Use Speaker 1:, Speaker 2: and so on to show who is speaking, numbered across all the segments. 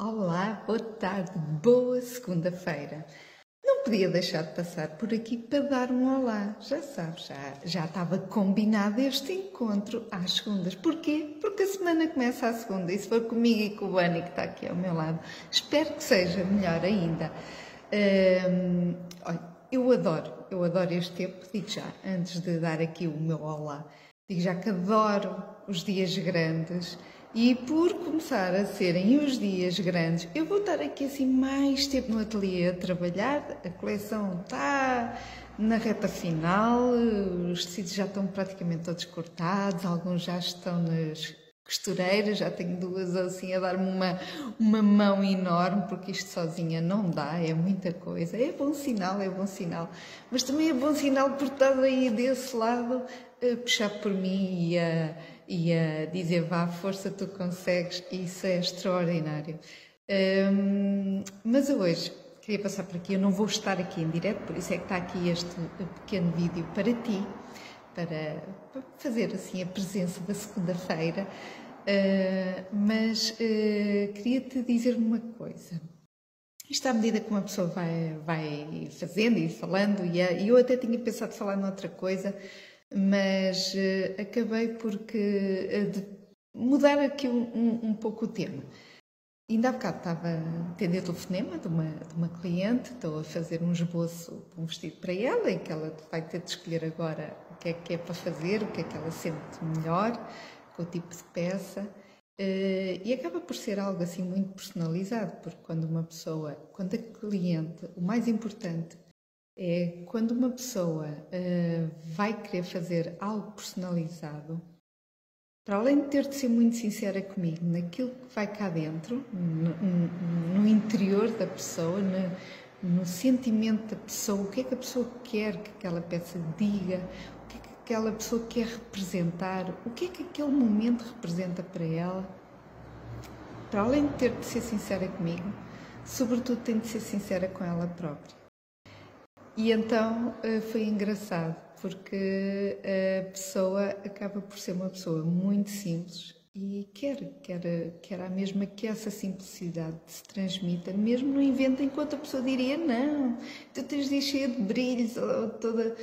Speaker 1: Olá, boa tarde, boa segunda-feira. Não podia deixar de passar por aqui para dar um olá. Já sabes, já, já estava combinado este encontro às segundas. Porquê? Porque a semana começa à segunda e se for comigo e com o Bani que está aqui ao meu lado, espero que seja melhor ainda. Hum, olha, eu adoro, eu adoro este tempo, digo já, antes de dar aqui o meu olá, digo já que adoro os dias grandes e por começar a serem os dias grandes, eu vou estar aqui assim mais tempo no ateliê a trabalhar. A coleção está na reta final, os tecidos já estão praticamente todos cortados, alguns já estão nas costureiras, já tenho duas assim a dar-me uma, uma mão enorme, porque isto sozinha não dá, é muita coisa. É bom sinal, é bom sinal. Mas também é bom sinal por estar aí desse lado a puxar por mim e a e a dizer vá, força, tu consegues, isso é extraordinário. Um, mas hoje queria passar por aqui, eu não vou estar aqui em direto, por isso é que está aqui este pequeno vídeo para ti, para, para fazer assim a presença da segunda-feira, uh, mas uh, queria-te dizer uma coisa. Isto à medida que uma pessoa vai, vai fazendo e falando, e eu até tinha pensado falar noutra coisa, mas uh, acabei porque uh, de mudar aqui um, um, um, pouco o tema. Ainda há bocado estava a atender telefonema de uma, de uma cliente, estou a fazer um esboço de um vestido para ela, em que ela vai ter de escolher agora o que é que é para fazer, o que é que ela sente melhor, com o tipo de peça. Uh, e acaba por ser algo assim muito personalizado, porque quando uma pessoa, quando a cliente, o mais importante é quando uma pessoa uh, vai querer fazer algo personalizado, para além de ter de ser muito sincera comigo naquilo que vai cá dentro, no, no, no interior da pessoa, no, no, sentimento da pessoa, o que é que a pessoa quer que aquela peça diga, o que é que aquela pessoa quer representar, o que é que aquele momento representa para ela, para além de ter de ser sincera comigo, sobretudo tem de ser sincera com ela própria. E então eh, foi engraçado, porque a pessoa acaba por ser uma pessoa muito simples e quer, quer, quer a mesma que essa simplicidade se transmita, mesmo no evento enquanto a pessoa diria não, tu tens de encher de brilhos, ou toda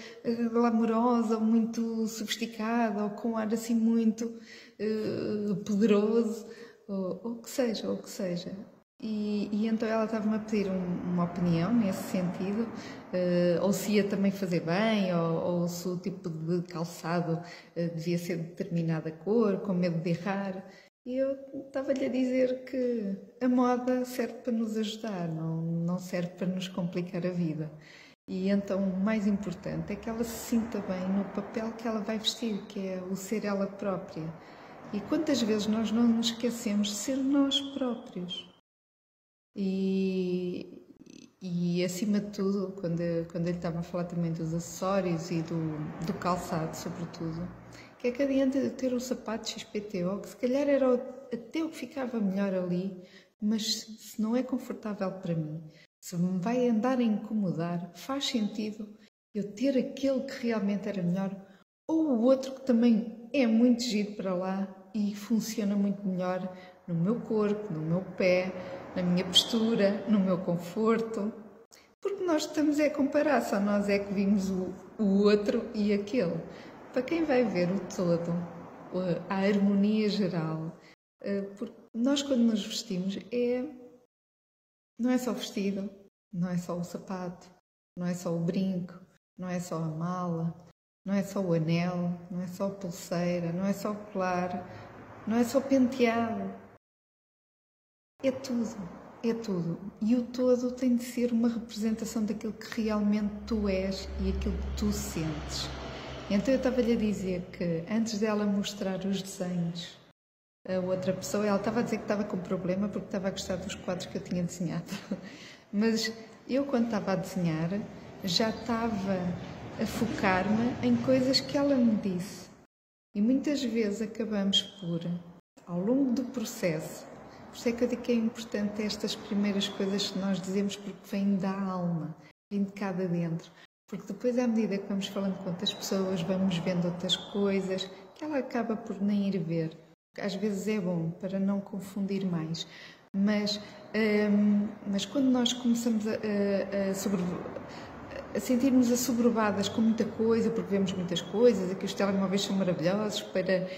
Speaker 1: glamourosa, ou muito sofisticada, ou com um ar assim muito uh, poderoso, ou o que seja, ou que seja. E, e, então ela estava-me a pedir um, uma opinião nesse sentido, uh, ou se ia também fazer bem, ou, ou se o tipo de calçado uh, devia ser de determinada cor, com medo de errar. E eu estava-lhe a dizer que a moda serve para nos ajudar, não, não serve para nos complicar a vida. E então o mais importante é que ela se sinta bem no papel que ela vai vestir, que é o ser ela própria. E quantas vezes nós não nos esquecemos de ser nós próprios? E, e acima de tudo, quando, quando ele estava a falar também dos acessórios e do, do calçado, sobretudo, que é que adianta de ter um sapato XPTO, que se calhar era até o que ficava melhor ali, mas se não é confortável para mim, se me vai andar a incomodar, faz sentido eu ter aquele que realmente era melhor ou o outro que também é muito giro para lá e funciona muito melhor no meu corpo, no meu pé, na minha postura, no meu conforto. Porque nós estamos a comparar, só nós é que vimos o, o outro e aquele. Para quem vai ver o todo, a harmonia geral, eh, porque nós quando nos vestimos é não é só o vestido, não é só o sapato, não é só o brinco, não é só a mala, não é só o anel, não é só a pulseira, não é só o colar, não é só o penteado, é tudo, é tudo. E o todo tem de ser uma representação daquilo que realmente tu és e aquilo que tu sentes. Então eu estava-lhe a dizer que antes dela mostrar os desenhos a outra pessoa, ela estava a dizer que estava com problema porque estava a gostar dos quadros que eu tinha desenhado. Mas eu, quando estava a desenhar, já estava a focar-me em coisas que ela me disse. E muitas vezes acabamos por, ao longo do processo, por isso é que eu digo que é importante estas primeiras coisas que nós dizemos porque vêm da alma, vêm de cada dentro. Porque depois, à medida que vamos falando com outras pessoas, vamos vendo outras coisas que ela acaba por nem ir ver. Às vezes é bom para não confundir mais. Mas Um, mas quando nós começamos a, a, a, sobre, a sentirmos assoberbadas com muita coisa, porque vemos muitas coisas, aqui os telemóveis são maravilhosos para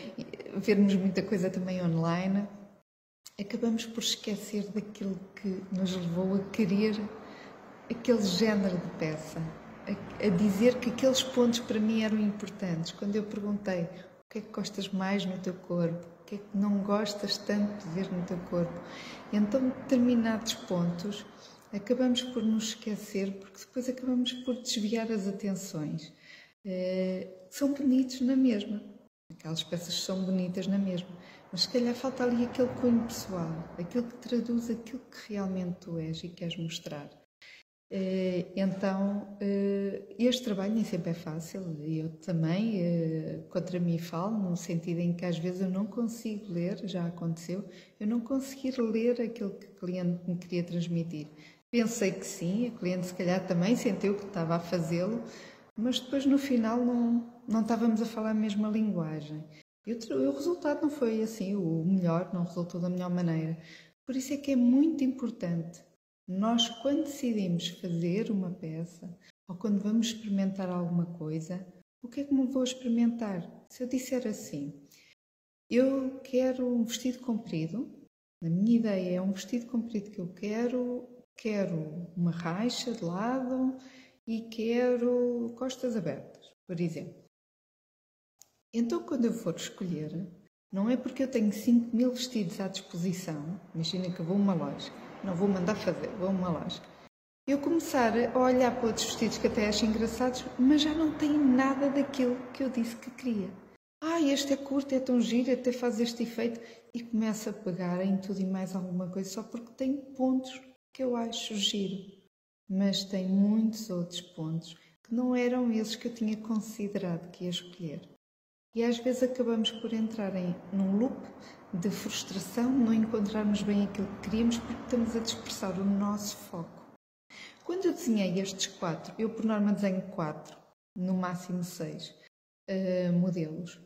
Speaker 1: vermos muita coisa também online, acabamos por esquecer daquilo que nos levou a querer aquele género de peça, a, a dizer que aqueles pontos para mim eram importantes. Quando eu perguntei o que é que gostas mais no teu corpo, que é que não gostas tanto de ver no teu corpo. Então, determinados pontos acabamos por nos esquecer, porque depois acabamos por desviar as atenções. É, são bonitos na mesma, aquelas peças são bonitas na mesma, mas se calhar falta ali aquele cunho pessoal, aquilo que traduz aquilo que realmente tu és e queres mostrar. Eh, então, eh, este trabalho nem sempre é fácil. Eu também, eh, contra mim, falo, no sentido em que às vezes eu não consigo ler, já aconteceu, eu não conseguir ler aquilo que o cliente me queria transmitir. Pensei que sim, a cliente se calhar também sentiu que estava a fazê-lo, mas depois no final não, não estávamos a falar a mesma linguagem. E o resultado não foi assim o melhor, não resultou da melhor maneira. Por isso é que é muito importante nós, quando decidimos fazer uma peça ou quando vamos experimentar alguma coisa, o que é que me vou experimentar? Se eu disser assim, eu quero um vestido comprido, na minha ideia é um vestido comprido que eu quero, quero uma raixa de lado e quero costas abertas, por exemplo. Então, quando eu for escolher, não é porque eu tenho 5 mil vestidos à disposição, imagina que vou a uma loja não vou mandar fazer, vou a uma loja. Eu começar a olhar para outros vestidos que até acho engraçados, mas já não tem nada daquilo que eu disse que queria. Ah, este é curto, é tão giro, até faz este efeito. E começa a pegar em tudo e mais alguma coisa só porque tem pontos que eu acho giro. Mas tem muitos outros pontos que não eram esses que eu tinha considerado que ia escolher. E às vezes acabamos por entrar em, num loop de frustração, não encontrarmos bem aquilo que queríamos porque estamos a dispersar o nosso foco. Quando eu desenhei estes quatro, eu por norma desenho quatro, no máximo seis uh, modelos.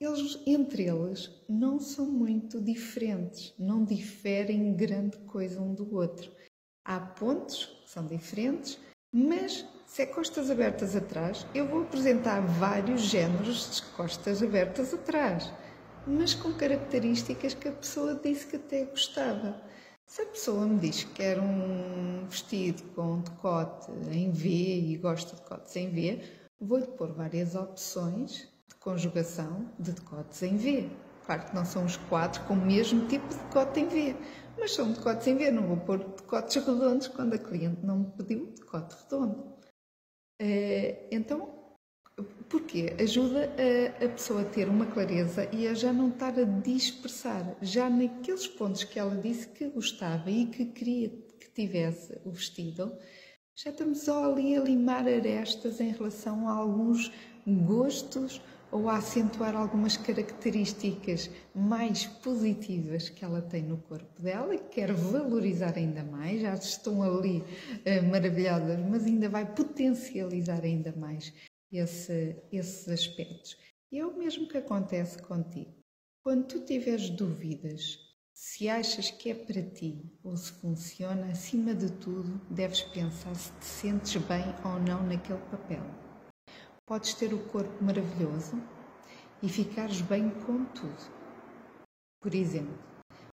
Speaker 1: Eles, entre eles, não são muito diferentes, não diferem grande coisa um do outro. Há pontos que são diferentes, mas se é costas abertas atrás, eu vou apresentar vários géneros de costas abertas atrás mas com características que a pessoa disse que até gostava. Se a pessoa me diz que quer um vestido com decote em V e gosta de decotes em V, vou-lhe pôr várias opções de conjugação de decotes em V. Claro que não são os quatro com o mesmo tipo de decote em V, mas são decotes em V. Não vou pôr decotes redondos quando a cliente não me pediu decote redondo. Eh, então, porque ajuda a, a, pessoa a ter uma clareza e a já não estar a dispersar, já naqueles pontos que ela disse que gostava e que queria que tivesse o vestido, já estamos ali a limar arestas em relação a alguns gostos ou a acentuar algumas características mais positivas que ela tem no corpo dela e que quer valorizar ainda mais, já estão ali uh, maravilhosas, mas ainda vai potencializar ainda mais esse, esses aspectos. E é o mesmo que acontece contigo. Quando tu tiveres dúvidas se achas que é para ti ou se funciona, acima de tudo, deves pensar se te sentes bem ou não naquele papel. Podes ter o corpo maravilhoso e ficares bem com tudo. Por exemplo,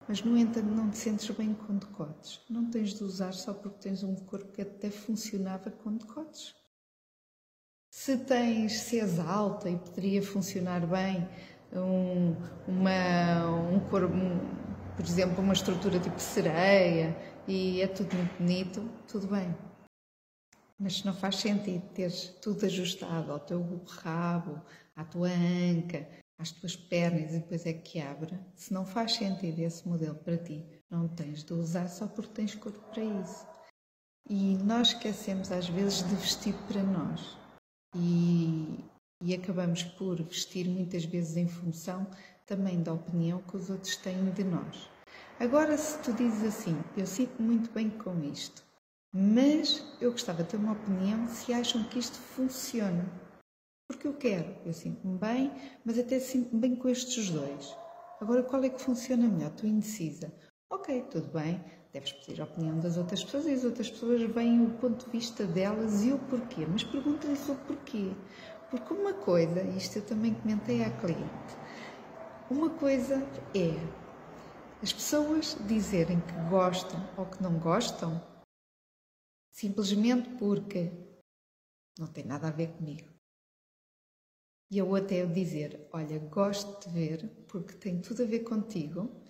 Speaker 1: mas no entanto não te sentes bem com decotes. Não tens de usar só porque tens um corpo que até funcionava com decotes. Se tens, se és alta e poderia funcionar bem um, uma, um corpo, um, por exemplo, uma estrutura tipo sereia e é tudo muito bonito, tudo bem. Mas não faz sentido teres tudo ajustado ao teu rabo, à tua anca, às tuas pernas e depois é que abre, se não faz sentido esse modelo para ti, não tens de usar só porque tens corpo para isso. E nós esquecemos às vezes de vestir para nós e, e acabamos por vestir muitas vezes em função também da opinião que os outros têm de nós. Agora, se tu dizes assim, eu sinto muito bem com isto, mas eu gostava de ter uma opinião se acham que isto funciona. Porque eu quero, eu sinto-me bem, mas até sinto-me bem com estes dois. Agora, qual é que funciona melhor? Estou indecisa. Ok, tudo bem, deves pedir a opinião das outras pessoas e as outras pessoas veem o ponto de vista delas e o porquê, mas pergunta-lhes o porquê. Porque uma coisa, isto eu também comentei à cliente, uma coisa é as pessoas dizerem que gostam ou que não gostam simplesmente porque não tem nada a ver comigo. E a outra é eu dizer: Olha, gosto de ver porque tem tudo a ver contigo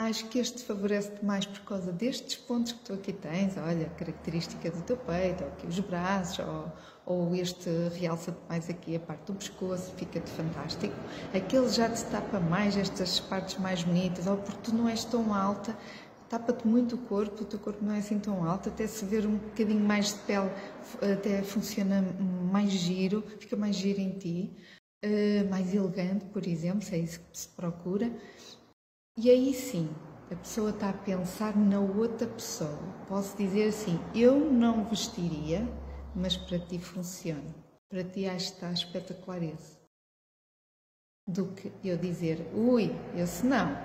Speaker 1: Acho que este favorece-te mais por causa destes pontos que tu aqui tens, olha, característica do teu peito, ou aqui os braços, ou, ou este realça-te mais aqui a parte do pescoço, fica-te fantástico. Aquele já te tapa mais estas partes mais bonitas, ou porque tu não és tão alta, tapa-te muito o corpo, o teu corpo não é assim tão alto, até se ver um bocadinho mais de pele, até funciona mais giro, fica mais giro em ti, eh, mais elegante, por exemplo, se é isso que se procura. E aí sim, a pessoa está a pensar na outra pessoa. Posso dizer assim: eu não vestiria, mas para ti funciona. Para ti acho que está espetacular. Do que eu dizer, ui, esse não.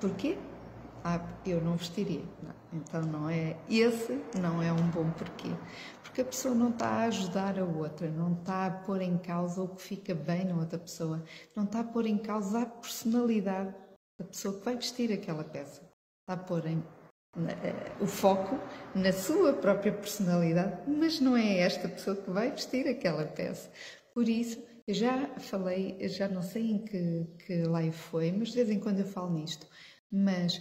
Speaker 1: Porquê? Ah, eu não vestiria. Não. Então não é esse, não é um bom porquê. Porque a pessoa não está a ajudar a outra, não está a pôr em causa o que fica bem na outra pessoa, não está a pôr em causa a personalidade a pessoa que vai vestir aquela peça. Está a pôr em, na, uh, o foco na sua própria personalidade, mas não é esta pessoa que vai vestir aquela peça. Por isso, eu já falei, já não sei em que, que live foi, mas de vez em quando eu falo nisto. Mas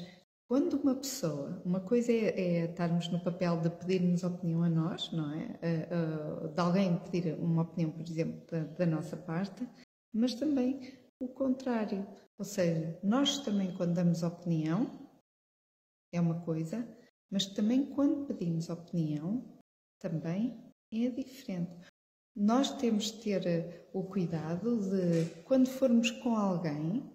Speaker 1: quando uma pessoa, uma coisa é, é estarmos no papel de pedirmos opinião a nós, não é? Uh, uh, de alguém pedir uma opinião, por exemplo, da, da nossa parte, mas também o contrário. Ou seja, nós também, quando damos opinião, é uma coisa, mas também quando pedimos opinião, também é diferente. Nós temos de ter o cuidado de, quando formos com alguém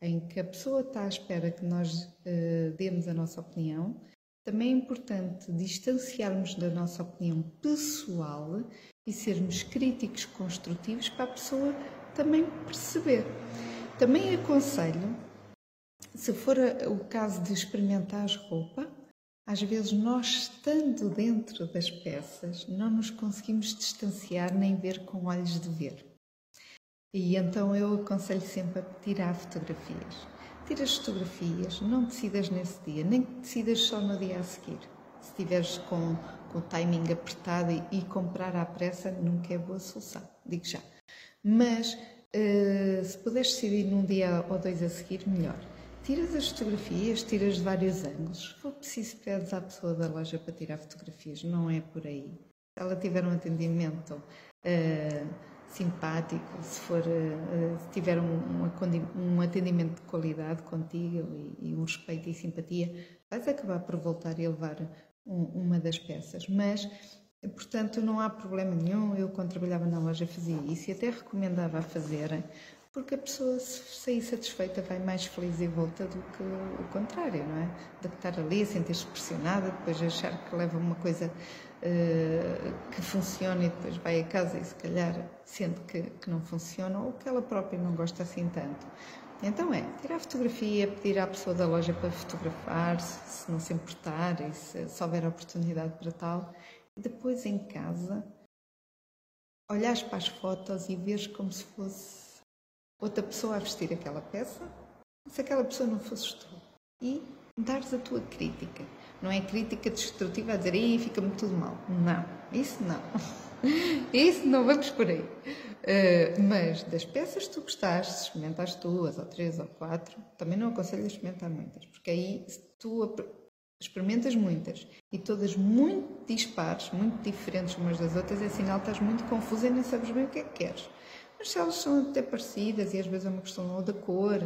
Speaker 1: em que a pessoa está à espera que nós uh, demos a nossa opinião, também é importante distanciarmos da nossa opinião pessoal e sermos críticos construtivos para a pessoa também perceber. Também aconselho, se for o caso de experimentar roupa, às vezes nós estando dentro das peças não nos conseguimos distanciar nem ver com olhos de ver. E então eu aconselho sempre a tirar fotografias. Tira as fotografias, não decidas nesse dia, nem decidas só no dia a seguir. Se estiveres com, com o timing apertado e, e comprar à pressa, nunca é boa solução, digo já. Mas uh, se puderes decidir num dia ou dois a seguir, melhor. Tiras as fotografias, tiras de vários ângulos. Se for preciso, pedes à pessoa da loja para tirar fotografias, não é por aí. Se ela tiver um atendimento uh, simpático, se, for, uh, se tiver um, um, atendimento de qualidade contigo e, e, um respeito e simpatia, vais acabar por voltar e levar um, uma das peças. Mas Portanto, não há problema nenhum. Eu, quando trabalhava na loja, fazia isso e até recomendava a fazerem, porque a pessoa, se sair satisfeita, vai mais feliz e volta do que o contrário, não é? De estar ali sentir-se pressionada, depois achar que leva uma coisa uh, que funciona e depois vai a casa e se calhar sente que, que não funciona ou que ela própria não gosta assim tanto. Então é, tirar fotografia, pedir à pessoa da loja para fotografar, se, se não se importar e se, se houver oportunidade para tal depois em casa olhares para as fotos e veres como se fosse outra pessoa a vestir aquela peça, se aquela pessoa não fosses tu. E dares a tua crítica. Não é crítica destrutiva a dizer, aí fica-me tudo mal. Não, isso não. Isso não vamos por aí. Uh, mas das peças que tu gostaste, experimentas duas ou três ou quatro, também não aconselho a experimentar muitas, porque aí tu experimentas muitas e todas muito dispares, muito diferentes umas das outras, é sinal que estás muito confusa e nem sabes bem o que é que queres. Mas se elas são até parecidas e às vezes é uma questão ou da cor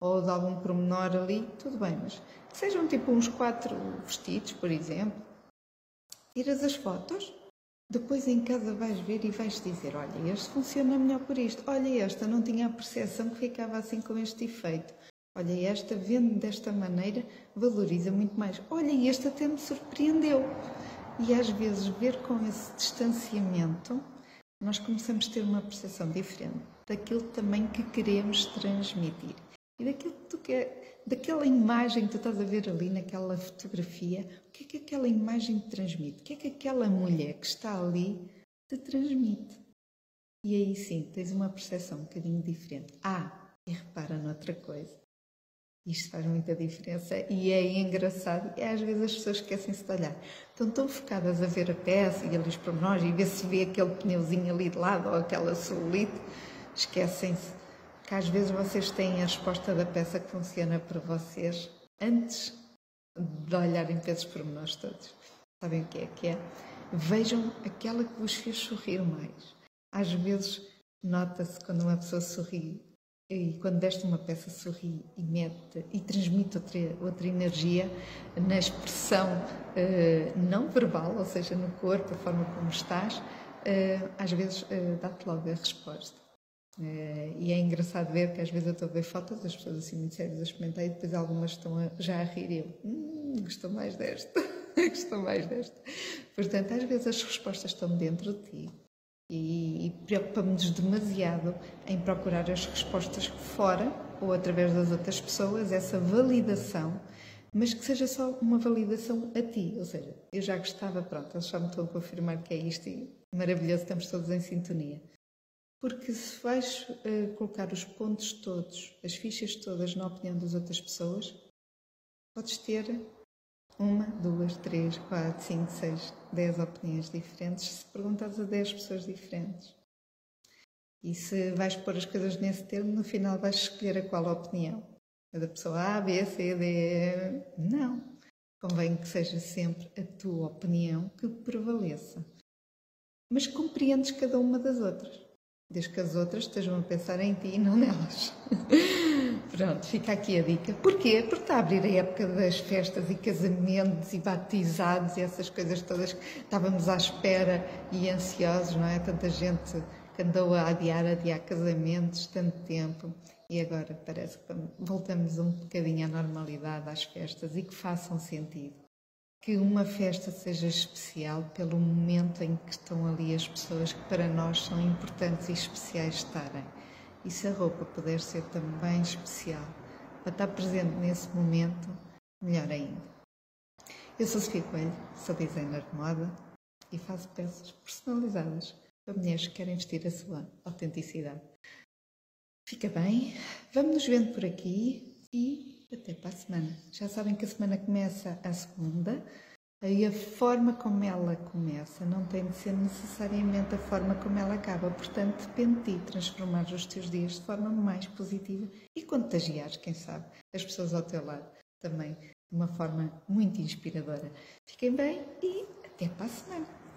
Speaker 1: ou de algum pormenor ali, tudo bem, mas que sejam tipo uns quatro vestidos, por exemplo, tiras as fotos, depois em casa vais ver e vais dizer, olha, este funciona melhor por isto, olha, esta não tinha a percepção que ficava assim com este efeito. Olha, esta vende desta maneira, valoriza muito mais. Olha, este até me surpreendeu. E às vezes, ver com esse distanciamento, nós começamos a ter uma percepção diferente daquilo também que queremos transmitir. E daquilo que tu quer, daquela imagem que tu estás a ver ali naquela fotografia, o que é que aquela imagem te transmite? O que é que aquela mulher que está ali te transmite? E aí sim, tens uma percepção um bocadinho diferente. Ah, e repara noutra coisa. Isto faz muita diferença e é engraçado. E às vezes as pessoas esquecem-se de olhar. Estão tão focadas a ver a peça e ali os pormenores e ver se vê aquele pneuzinho ali de lado ou aquela solite, esquecem-se que às vezes vocês têm a resposta da peça que funciona para vocês antes de olharem para esses pormenores todos. Sabem o que é que é? Vejam aquela que vos fez sorrir mais. Às vezes nota-se quando uma pessoa sorri e quando deste uma peça sorri e mete e transmite outra, outra energia na expressão uh, não verbal, ou seja, no corpo, a forma como estás, uh, às vezes uh, dá-te logo a resposta. E é engraçado ver que às vezes eu estou a ver fotos das pessoas assim muito sérias a experimentar e depois algumas estão a, já a rir e eu, hum, gostou mais desta, gostou mais desta. Portanto, às vezes as respostas estão dentro de ti e, e preocupamos-nos demasiado em procurar as respostas fora ou através das outras pessoas, essa validação, mas que seja só uma validação a ti. Ou seja, eu já gostava, pronto, eles já me estão a confirmar que é isto e maravilhoso, estamos todos em sintonia. Porque se vais uh, colocar os pontos todos, as fichas todas na opinião das outras pessoas, podes ter uma, duas, três, quatro, cinco, seis, dez opiniões diferentes se perguntares a dez pessoas diferentes. E se vais pôr as coisas nesse termo, no final vais escolher a qual opinião. A da pessoa A, B, C, D. Não. Convém que seja sempre a tua opinião que prevaleça. Mas compreendes cada uma das outras. Desde que as outras estejam a pensar em ti e não nelas. Pronto, fica aqui a dica. Porquê? Porque está a abrir a época das festas e casamentos e batizados e essas coisas todas que estávamos à espera e ansiosos, não é? Tanta gente que andou a adiar, adiar casamentos tanto tempo e agora parece que voltamos um bocadinho à normalidade, às festas e que façam sentido. Que uma festa seja especial pelo momento em que estão ali as pessoas que para nós são importantes e especiais estarem e se a roupa puder ser também especial, para estar presente nesse momento, melhor ainda. Eu sou Sofia Coelho, sou designer de moda e faço peças personalizadas para mulheres que querem vestir a sua autenticidade. Fica bem, vamos nos vendo por aqui e até para a semana. Já sabem que a semana começa a segunda Aí a forma como ela começa não tem de ser necessariamente a forma como ela acaba, portanto depende de ti transformar os teus dias de forma mais positiva e contagiar, quem sabe, as pessoas ao teu lado também de uma forma muito inspiradora. Fiquem bem e até para a semana!